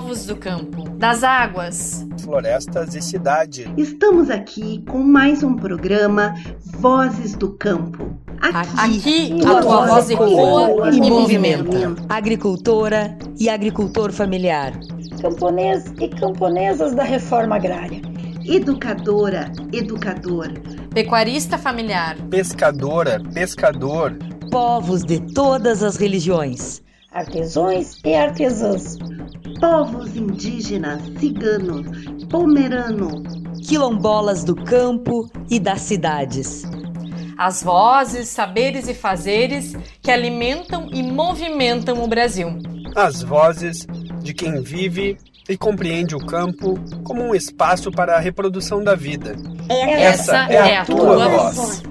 povos do campo, das águas, florestas e cidade. Estamos aqui com mais um programa Vozes do Campo. Aqui, aqui a tua voz ecoa e movimenta. Agricultora e agricultor familiar. Camponês e camponesas da reforma agrária. Educadora, educador. Pecuarista familiar. Pescadora, pescador. Povos de todas as religiões. Artesões e artesãs. Povos indígenas, ciganos, pomerano. Quilombolas do campo e das cidades as vozes, saberes e fazeres que alimentam e movimentam o Brasil. As vozes de quem vive e compreende o campo como um espaço para a reprodução da vida. Essa, Essa é, a, é a tua, tua voz. voz.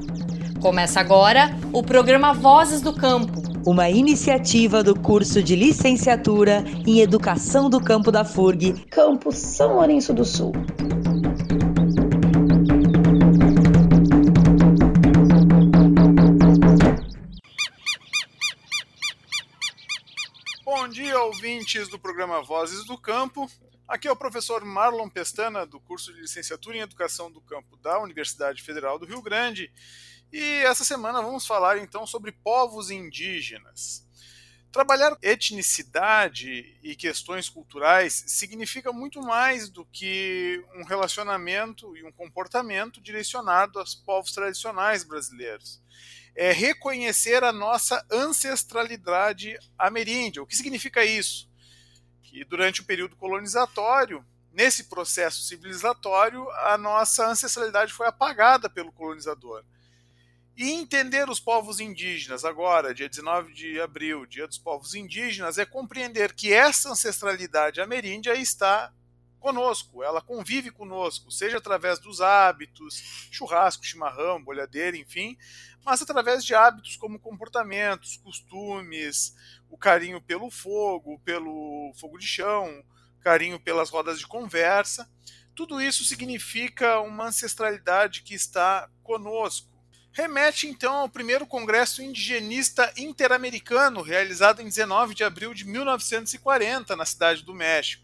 Começa agora o programa Vozes do Campo. Uma iniciativa do curso de licenciatura em Educação do Campo da FURG, Campus São Lourenço do Sul. ouvintes do programa Vozes do Campo. Aqui é o professor Marlon Pestana, do curso de Licenciatura em Educação do Campo da Universidade Federal do Rio Grande. E essa semana vamos falar então sobre povos indígenas. Trabalhar etnicidade e questões culturais significa muito mais do que um relacionamento e um comportamento direcionado aos povos tradicionais brasileiros é reconhecer a nossa ancestralidade ameríndia. O que significa isso? Que durante o período colonizatório, nesse processo civilizatório, a nossa ancestralidade foi apagada pelo colonizador. E entender os povos indígenas, agora, dia 19 de abril, dia dos povos indígenas, é compreender que essa ancestralidade ameríndia está conosco, ela convive conosco, seja através dos hábitos, churrasco, chimarrão, bolhadeira, enfim, mas através de hábitos como comportamentos, costumes, o carinho pelo fogo, pelo fogo de chão, carinho pelas rodas de conversa. Tudo isso significa uma ancestralidade que está conosco. Remete então ao primeiro Congresso Indigenista Interamericano, realizado em 19 de abril de 1940, na cidade do México.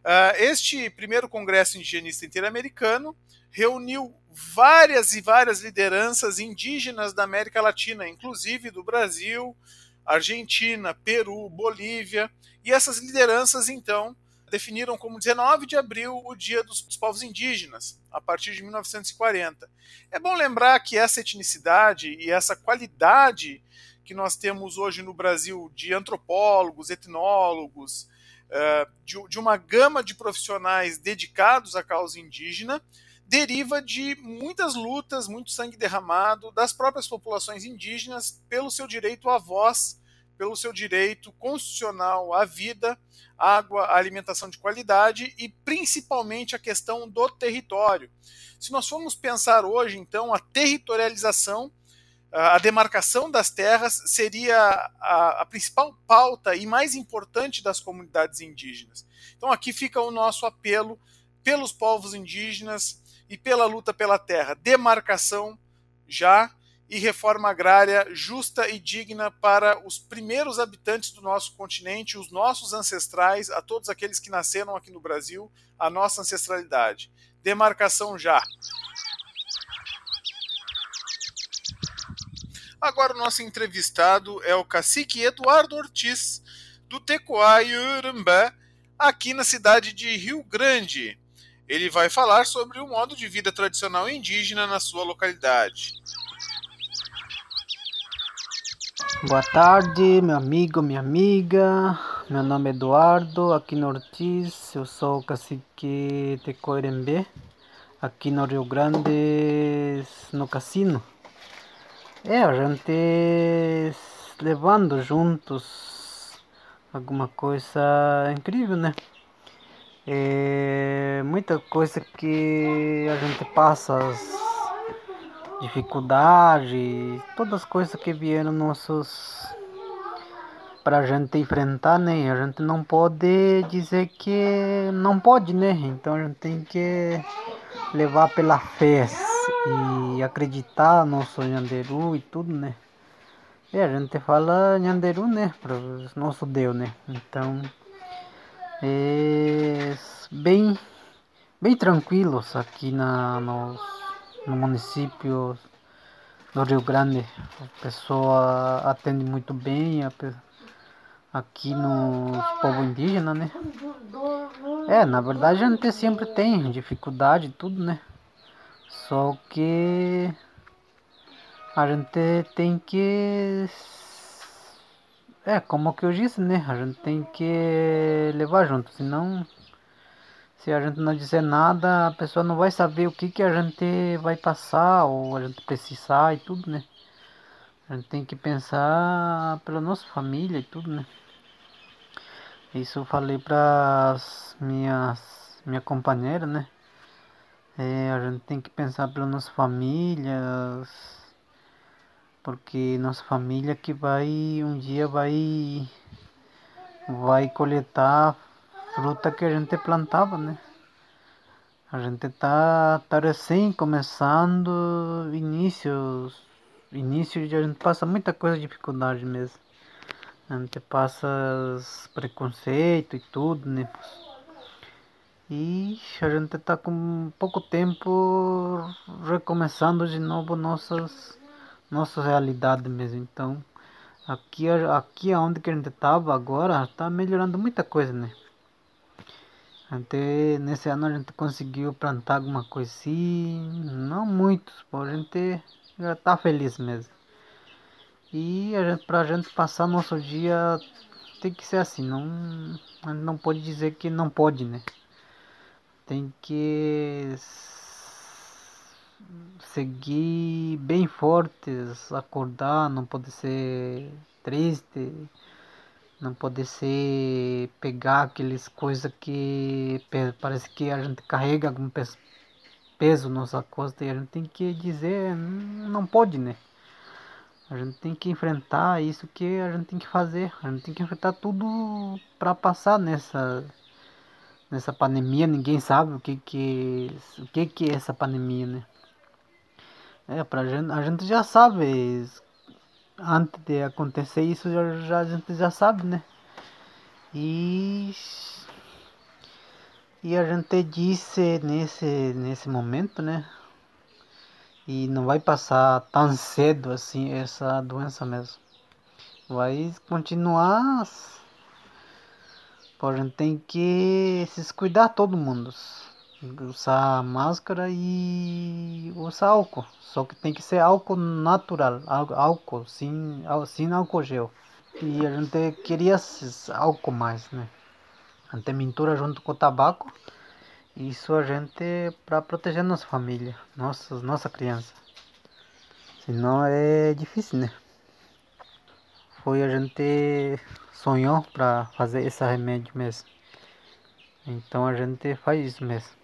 Uh, este primeiro Congresso Indigenista Interamericano reuniu várias e várias lideranças indígenas da América Latina, inclusive do Brasil, Argentina, Peru, Bolívia, e essas lideranças então definiram como 19 de abril o Dia dos, Povos Indígenas, a partir de 1940. É bom lembrar que essa etnicidade e essa qualidade que nós temos hoje no Brasil de antropólogos, etnólogos, eh, de uma gama de profissionais dedicados à causa indígena deriva de muitas lutas, muito sangue derramado das próprias populações indígenas pelo seu direito à voz, pelo seu direito constitucional à vida, água, alimentação de qualidade e principalmente a questão do território. Se nós formos pensar hoje, então, a territorialização a demarcação das terras seria a, a, principal pauta e mais importante das comunidades indígenas. Então aqui fica o nosso apelo pelos povos indígenas e pela luta pela terra. Demarcação já e reforma agrária justa e digna para os primeiros habitantes do nosso continente, os nossos ancestrais, a todos aqueles que nasceram aqui no Brasil, a nossa ancestralidade. Demarcação já. Agora o nosso entrevistado é o cacique Eduardo Ortiz, do Tecoá Urambé, aqui na cidade de Rio Grande. Ele vai falar sobre o modo de vida tradicional indígena na sua localidade. Boa tarde, meu amigo, minha amiga. Meu nome é Eduardo, aqui no Ortiz. Eu sou cacique Tecoirembé, aqui no Rio Grande, no cassino. É, a gente levando juntos alguma coisa incrível, né? É muita coisa que a gente passa, as dificuldades, todas as coisas que vieram nossos pra gente enfrentar, né? A gente não pode dizer que não pode, né? Então a gente tem que levar pela fé e acreditar no nosso Nhanderu e tudo, né? E a gente fala Nhanderu, né? Para o nosso Deus, né? Então, é bem, bem tranquilos aqui na, no, no município do Rio Grande. A pessoa atende muito bem a, aqui no povo indígena, né? É, na verdade a gente sempre tem dificuldade tudo, né? Só que a gente tem que é como que eu disse, né? A gente tem que levar junto, senão se a gente não dizer nada, a pessoa não vai saber o que, que a gente vai passar ou a gente precisar e tudo, né? A gente tem que pensar pela nossa família e tudo, né? Isso eu falei para minhas minha companheira, né? É, a gente tem que pensar pelas nossas famílias, porque nossa família que vai um dia vai vai coletar fruta que a gente plantava, né? A gente tá, tá recém começando, inícios, início de a gente passa muita coisa dificuldade mesmo. A gente passa preconceito e tudo, né? E a gente tá com pouco tempo recomeçando de novo nossas nossa realidade mesmo. Então, aqui aqui onde que a gente tava agora, tá melhorando muita coisa, né? Até nesse ano a gente conseguiu plantar alguma coisa assim, não muitos, porém a gente já tá feliz mesmo. E a gente, pra gente passar nosso dia tem que ser assim, não, a gente não pode dizer que não pode, né? Tem que seguir bem fortes, acordar, não pode ser triste não pode ser pegar aqueles coisas que parece que a gente carrega algum peso, peso nossa costa e a gente tem que dizer não pode, né? A gente tem que enfrentar isso que a gente tem que fazer. A gente tem que enfrentar tudo para passar nessa nessa pandemia. Ninguém sabe o que que o que que é essa pandemia, né? É, pra gente, a gente já sabe antes de acontecer isso já, já, a gente já sabe, né? E, e a gente disse nesse, nesse momento, né? E não vai passar tão cedo assim essa doença mesmo. Vai continuar. Porém, tem que se cuidar todo mundo usar máscara e usar álcool. Só que tem que ser álcool natural, álcool, sem, sem álcool gel. E a gente queria álcool mais, né? A gente mistura junto com o tabaco. Isso a gente para proteger nossa família, nossas, nossa criança. Senão é difícil, né? Foi a gente sonhou para fazer esse remédio mesmo. Então a gente faz isso mesmo.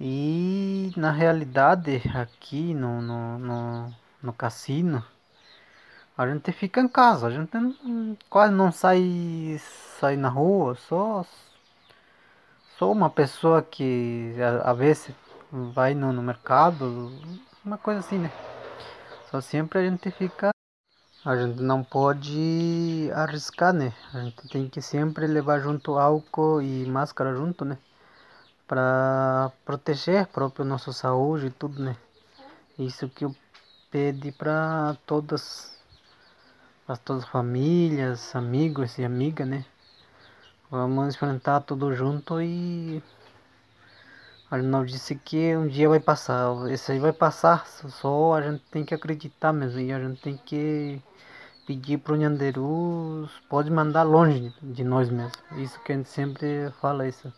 E na realidade aqui no, no, no, no cassino a gente fica em casa, a gente quase não sai, sai na rua, só, só uma pessoa que a vezes vai no, no mercado, uma coisa assim, né? Só sempre a gente fica. A gente não pode arriscar, né? A gente tem que sempre levar junto álcool e máscara junto, né? Para proteger próprio nossa saúde e tudo, né? Isso que eu pedi para todas para todas as famílias, amigos e amigas, né? Vamos enfrentar tudo junto e a gente não disse que um dia vai passar. Esse aí vai passar, só a gente tem que acreditar mesmo e a gente tem que pedir para o Nhanderus, pode mandar longe de nós mesmos. Isso que a gente sempre fala isso.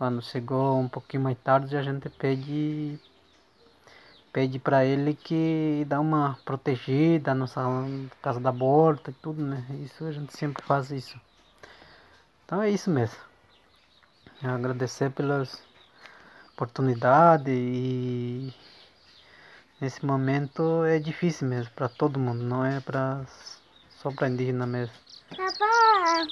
Quando chegou um pouquinho mais tarde, a gente pede pede para ele que dá uma protegida na casa da borda e tudo, né? Isso a gente sempre faz isso. Então é isso mesmo. Agradecer pelas oportunidades e nesse momento é difícil mesmo para todo mundo, não é para só para indígena mesmo. Papá.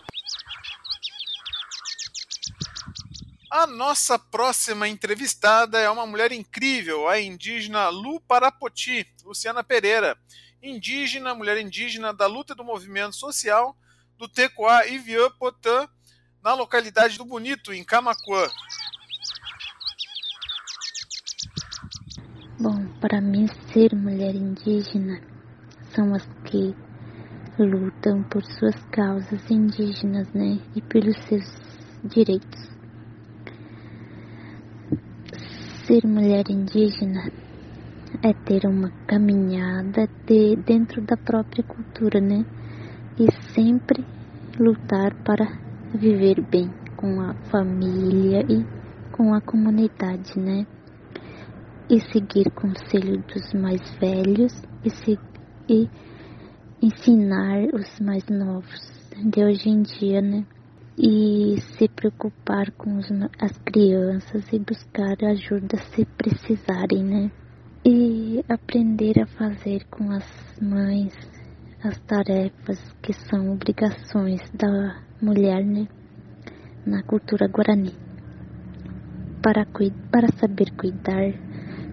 A nossa próxima entrevistada é uma mulher incrível, a indígena Lu Parapoti, Luciana Pereira, indígena, mulher indígena da luta do movimento social do Tecoá Iviã Potã, na localidade do Bonito, em Camacuã. Bom, para mim, ser mulher indígena são as que lutam por suas causas indígenas, né? E pelos seus direitos. Ser mulher indígena é ter uma caminhada de, dentro da própria cultura, né? E sempre lutar para viver bem com a família e com a comunidade, né? e seguir conselho dos mais velhos e, se, e ensinar os mais novos de hoje em dia, né? E se preocupar com as crianças e buscar ajuda se precisarem, né? E aprender a fazer com as mães as tarefas que são obrigações da mulher, né? Na cultura guarani. Para, para saber cuidar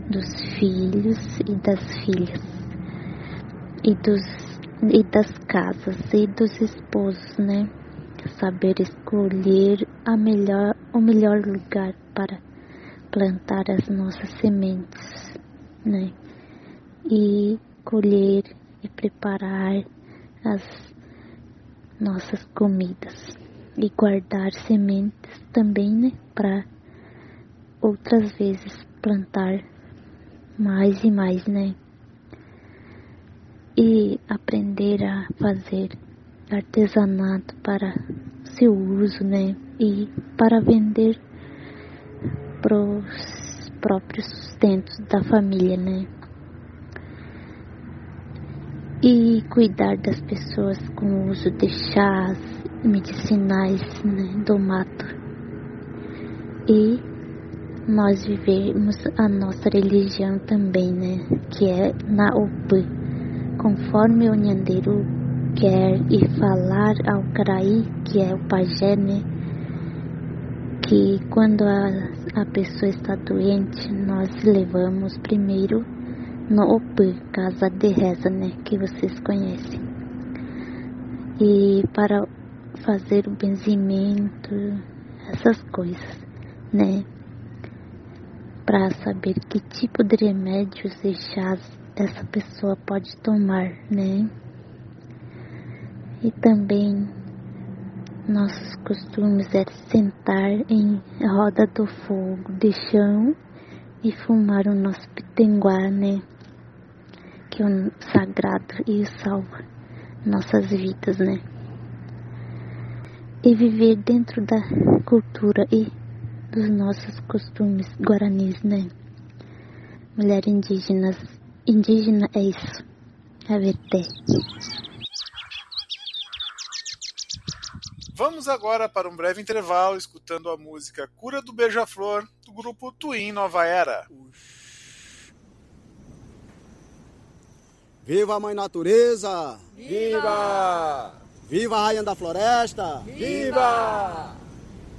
dos filhos e das filhas, e, dos, e das casas e dos esposos, né? Saber escolher a melhor, o melhor lugar para plantar as nossas sementes, né? E colher e preparar as nossas comidas e guardar sementes também, né? Para outras vezes plantar mais e mais, né? E aprender a fazer artesanato para seu uso, né? E para vender para os próprios sustentos da família, né? E cuidar das pessoas com o uso de chás medicinais né, do mato. E nós vivemos a nossa religião também, né? Que é na UP, conforme o Nhandeiro quer e falar ao Caraí, que é o pajé, né? Que quando a, a pessoa está doente, nós levamos primeiro no UP, Casa de Reza, né? Que vocês conhecem. E para fazer o benzimento, essas coisas, né? para saber que tipo de remédios e chás essa pessoa pode tomar, né? E também nossos costumes é sentar em roda do fogo de chão e fumar o nosso pitenguá, né? Que é um sagrado e salva nossas vidas, né? E viver dentro da cultura e dos nossos costumes guaranis, né? Mulher indígenas, indígena é isso, é verté. Vamos agora para um breve intervalo escutando a música Cura do Beija-Flor do grupo Twin Nova Era. Viva a Mãe Natureza! Viva! Viva a Rainha da Floresta! Viva!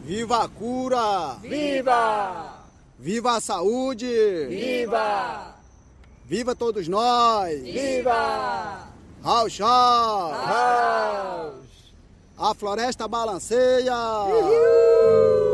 Viva a cura! Viva! Viva a saúde! Viva! Viva todos nós! Viva! Raus, Raus! A floresta balanceia! Uhul!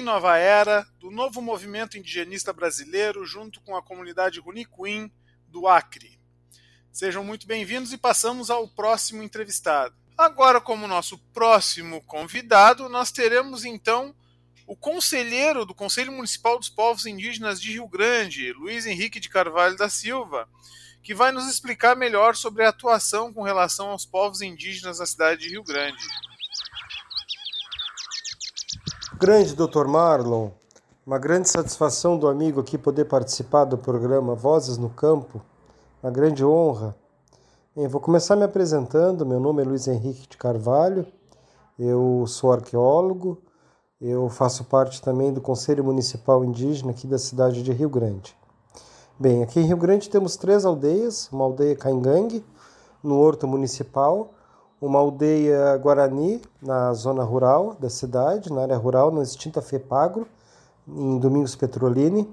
Nova Era, do novo movimento indigenista brasileiro, junto com a comunidade Runicuim do Acre. Sejam muito bem-vindos e passamos ao próximo entrevistado. Agora, como nosso próximo convidado, nós teremos então o conselheiro do Conselho Municipal dos Povos Indígenas de Rio Grande, Luiz Henrique de Carvalho da Silva, que vai nos explicar melhor sobre a atuação com relação aos povos indígenas da cidade de Rio Grande grande Dr. Marlon, uma grande satisfação do amigo aqui poder participar do programa Vozes no Campo, uma grande honra. Bem, vou começar me apresentando. Meu nome é Luiz Henrique de Carvalho, eu sou arqueólogo Eu faço parte também do Conselho Municipal Indígena aqui da cidade de Rio Grande. Bem, aqui em Rio Grande temos três aldeias: uma aldeia Caingangue, no Horto Municipal, uma aldeia Guarani, na zona rural da cidade, na área rural, na extinta FEPAGRO, em Domingos Petrolini,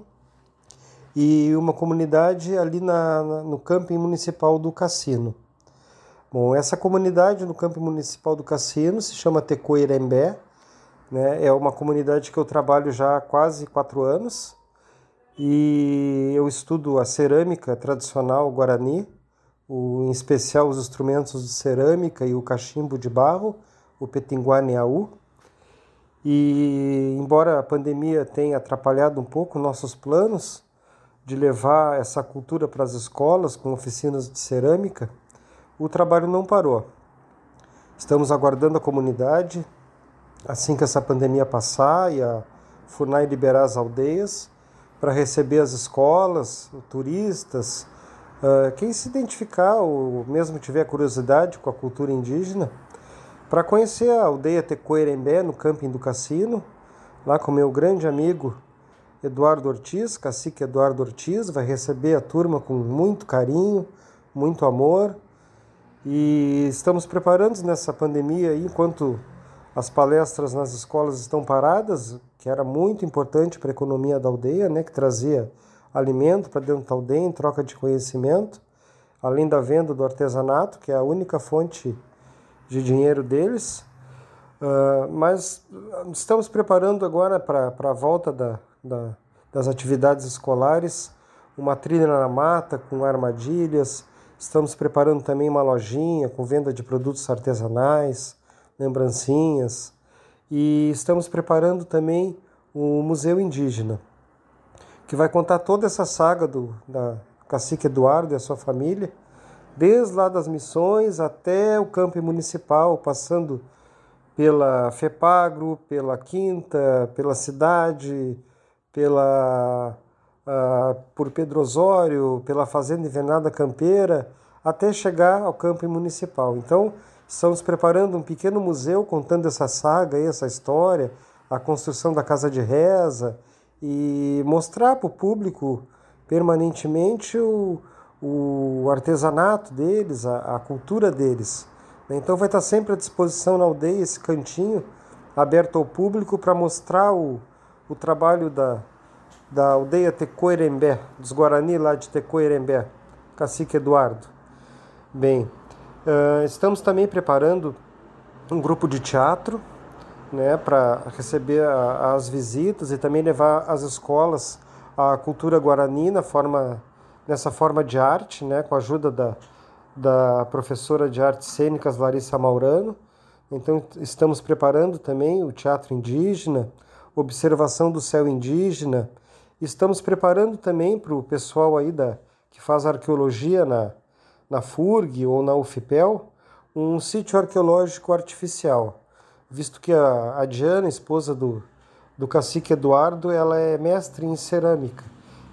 e uma comunidade ali na, no camping municipal do Cassino. Bom, essa comunidade no camping municipal do Cassino se chama Tecoirembé, né? é uma comunidade que eu trabalho já há quase quatro anos, e eu estudo a cerâmica tradicional guarani, o, em especial os instrumentos de cerâmica e o cachimbo de barro, o petinguaneaú. E embora a pandemia tenha atrapalhado um pouco nossos planos de levar essa cultura para as escolas com oficinas de cerâmica, o trabalho não parou. Estamos aguardando a comunidade, assim que essa pandemia passar e a FUNAI liberar as aldeias, para receber as escolas, turistas, uh, quem se identificar ou mesmo tiver curiosidade com a cultura indígena, para conhecer a aldeia Tecoerembé no camping do Cassino, lá com meu grande amigo Eduardo Ortiz, cacique Eduardo Ortiz, vai receber a turma com muito carinho, muito amor. E estamos preparando nessa pandemia enquanto as palestras nas escolas estão paradas, que era muito importante para a economia da aldeia, né, que trazia alimento para dentro da aldeia em troca de conhecimento, além da venda do artesanato, que é a única fonte de dinheiro deles. Uh, mas estamos preparando agora para a volta da, da, das atividades escolares, uma trilha na mata com armadilhas. Estamos preparando também uma lojinha com venda de produtos artesanais lembrancinhas. E estamos preparando também o Museu Indígena, que vai contar toda essa saga do da cacique Eduardo e a sua família, desde lá das missões até o campo municipal, passando pela FEPAGRO, pela Quinta, pela cidade, pela uh, por Pedro Osório, pela Fazenda Invernada Campeira, até chegar ao campo municipal. Então, Estamos preparando um pequeno museu contando essa saga, essa história, a construção da casa de reza e mostrar para o público permanentemente o, o artesanato deles, a, a cultura deles. Então vai estar sempre à disposição na aldeia esse cantinho aberto ao público para mostrar o, o trabalho da, da aldeia Tecoerembé, dos Guarani lá de Tecoerembé, cacique Eduardo. Bem, estamos também preparando um grupo de teatro né, para receber a, as visitas e também levar às escolas a cultura guarani na forma, nessa forma de arte, né, com a ajuda da, da professora de artes cênicas Larissa Maurano. Então, estamos preparando também o teatro indígena, observação do céu indígena. Estamos preparando também para o pessoal aí da, que faz arqueologia na, na FURG ou na UFPEL, um sítio arqueológico artificial, visto que a, a Diana, esposa do, do cacique Eduardo, ela é mestre em cerâmica.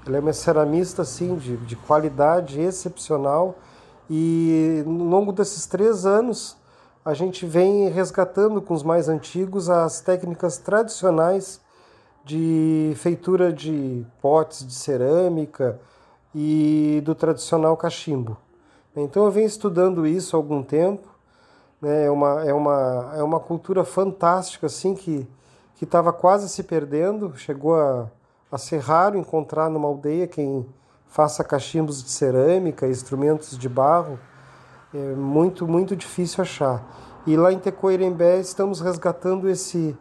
Ela é uma ceramista assim, de, de qualidade excepcional e no longo desses três anos a gente vem resgatando com os mais antigos as técnicas tradicionais de feitura de potes de cerâmica e do tradicional cachimbo. Então eu venho estudando isso há algum tempo. Né? É, uma, é, uma, é uma cultura fantástica assim que que estava quase se perdendo. Chegou a, a ser raro encontrar numa aldeia quem faça cachimbos de cerâmica, instrumentos de barro. É muito, muito difícil achar. E lá em Tecoirembé estamos resgatando esse,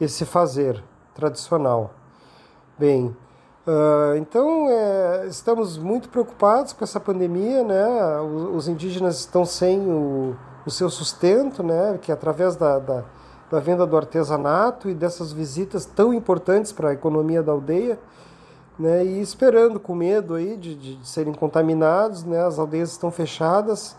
esse fazer tradicional. Bem, Uh, então, é, estamos muito preocupados com essa pandemia, né? Os, os indígenas estão sem o, o, seu sustento, né? Que é através da, da, da, venda do artesanato e dessas visitas tão importantes para a economia da aldeia, né? E esperando com medo aí de, de, de serem contaminados, né? As aldeias estão fechadas,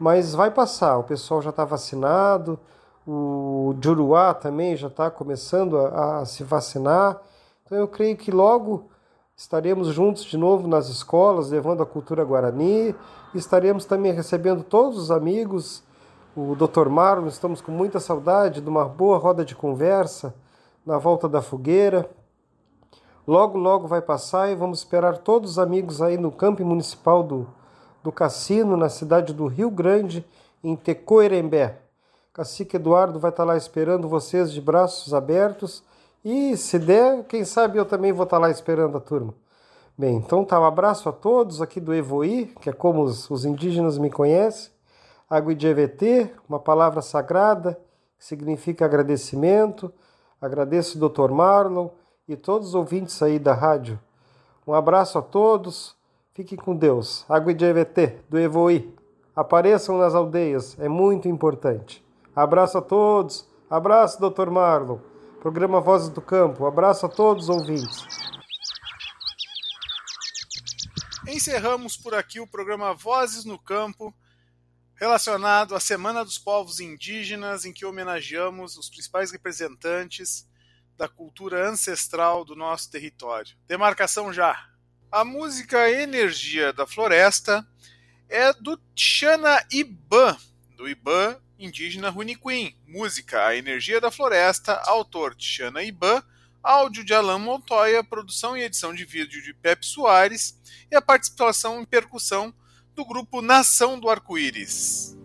mas vai passar. O pessoal já está vacinado, o Juruá também já está começando a, a se vacinar. Então, eu creio que logo Estaremos juntos de novo nas escolas, levando a cultura guarani. Estaremos também recebendo todos os amigos. O Dr. Marlon, estamos com muita saudade de uma boa roda de conversa, na volta da fogueira. Logo, logo vai passar e vamos esperar todos os amigos aí no campo municipal do, do Cassino, na cidade do Rio Grande, em Tecoerembé. Cacique Eduardo vai estar lá esperando vocês de braços abertos e, se der, quem sabe eu também vou estar lá esperando a turma. Bem, então tá, um abraço a todos aqui do Evoí, que é como os, os indígenas me conhecem. Água EVT, uma palavra sagrada que significa agradecimento. Agradeço o Dr. Marlon e todos os ouvintes aí da rádio. Um abraço a todos, fiquem com Deus. Água EVT, do Evoí. Apareçam nas aldeias, é muito importante. Abraço a todos, abraço, Dr. Marlon. Programa Vozes do Campo, abraço a todos os ouvintes. Encerramos por aqui o programa Vozes no Campo, relacionado à Semana dos Povos Indígenas, em que homenageamos os principais representantes da cultura ancestral do nosso território. Demarcação já! A música Energia da Floresta é do Tchana Iban, do Iban indígena Runiquim. Música A Energia da Floresta, autor Tchana Iban, áudio de Alain Montoya, produção e edição de vídeo de Pepe Soares e a participação em percussão do grupo Nação do Arco-Íris.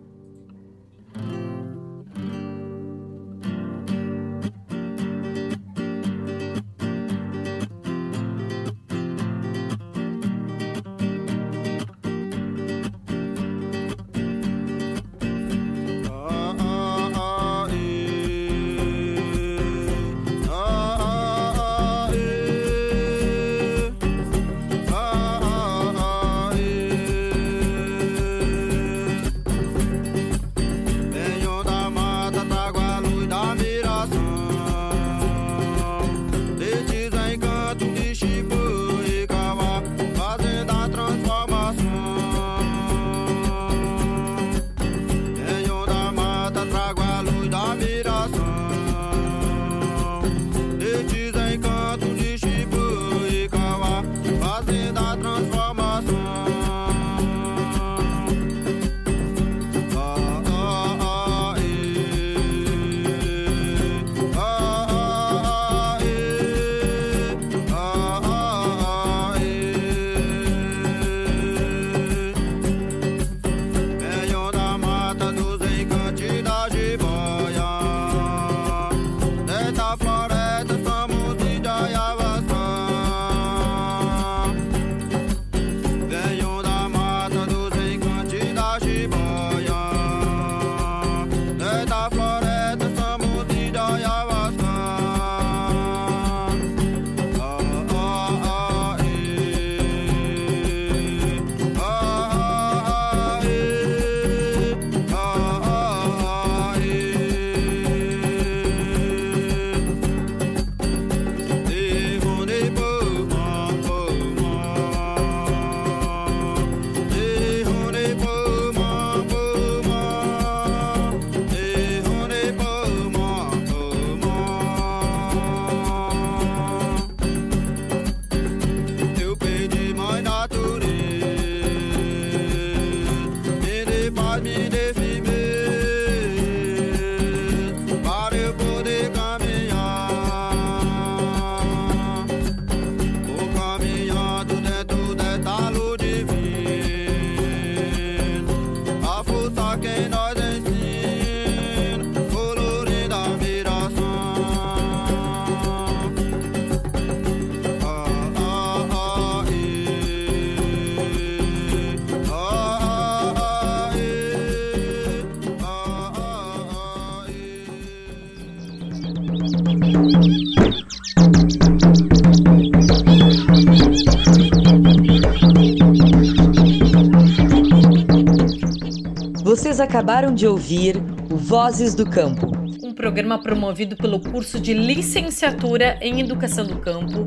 Acabaram de ouvir o Vozes do Campo. Um programa promovido pelo curso de Licenciatura em Educação do Campo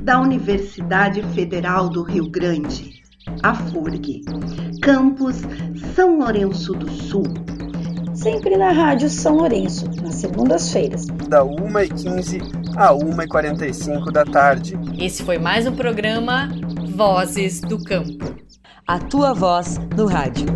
da Universidade Federal do Rio Grande, a FURG, campus São Lourenço do Sul. Sempre na Rádio São Lourenço, nas segundas-feiras. Da 1h15 a 1h45 da tarde. Esse foi mais um programa Vozes do Campo. A tua voz no rádio.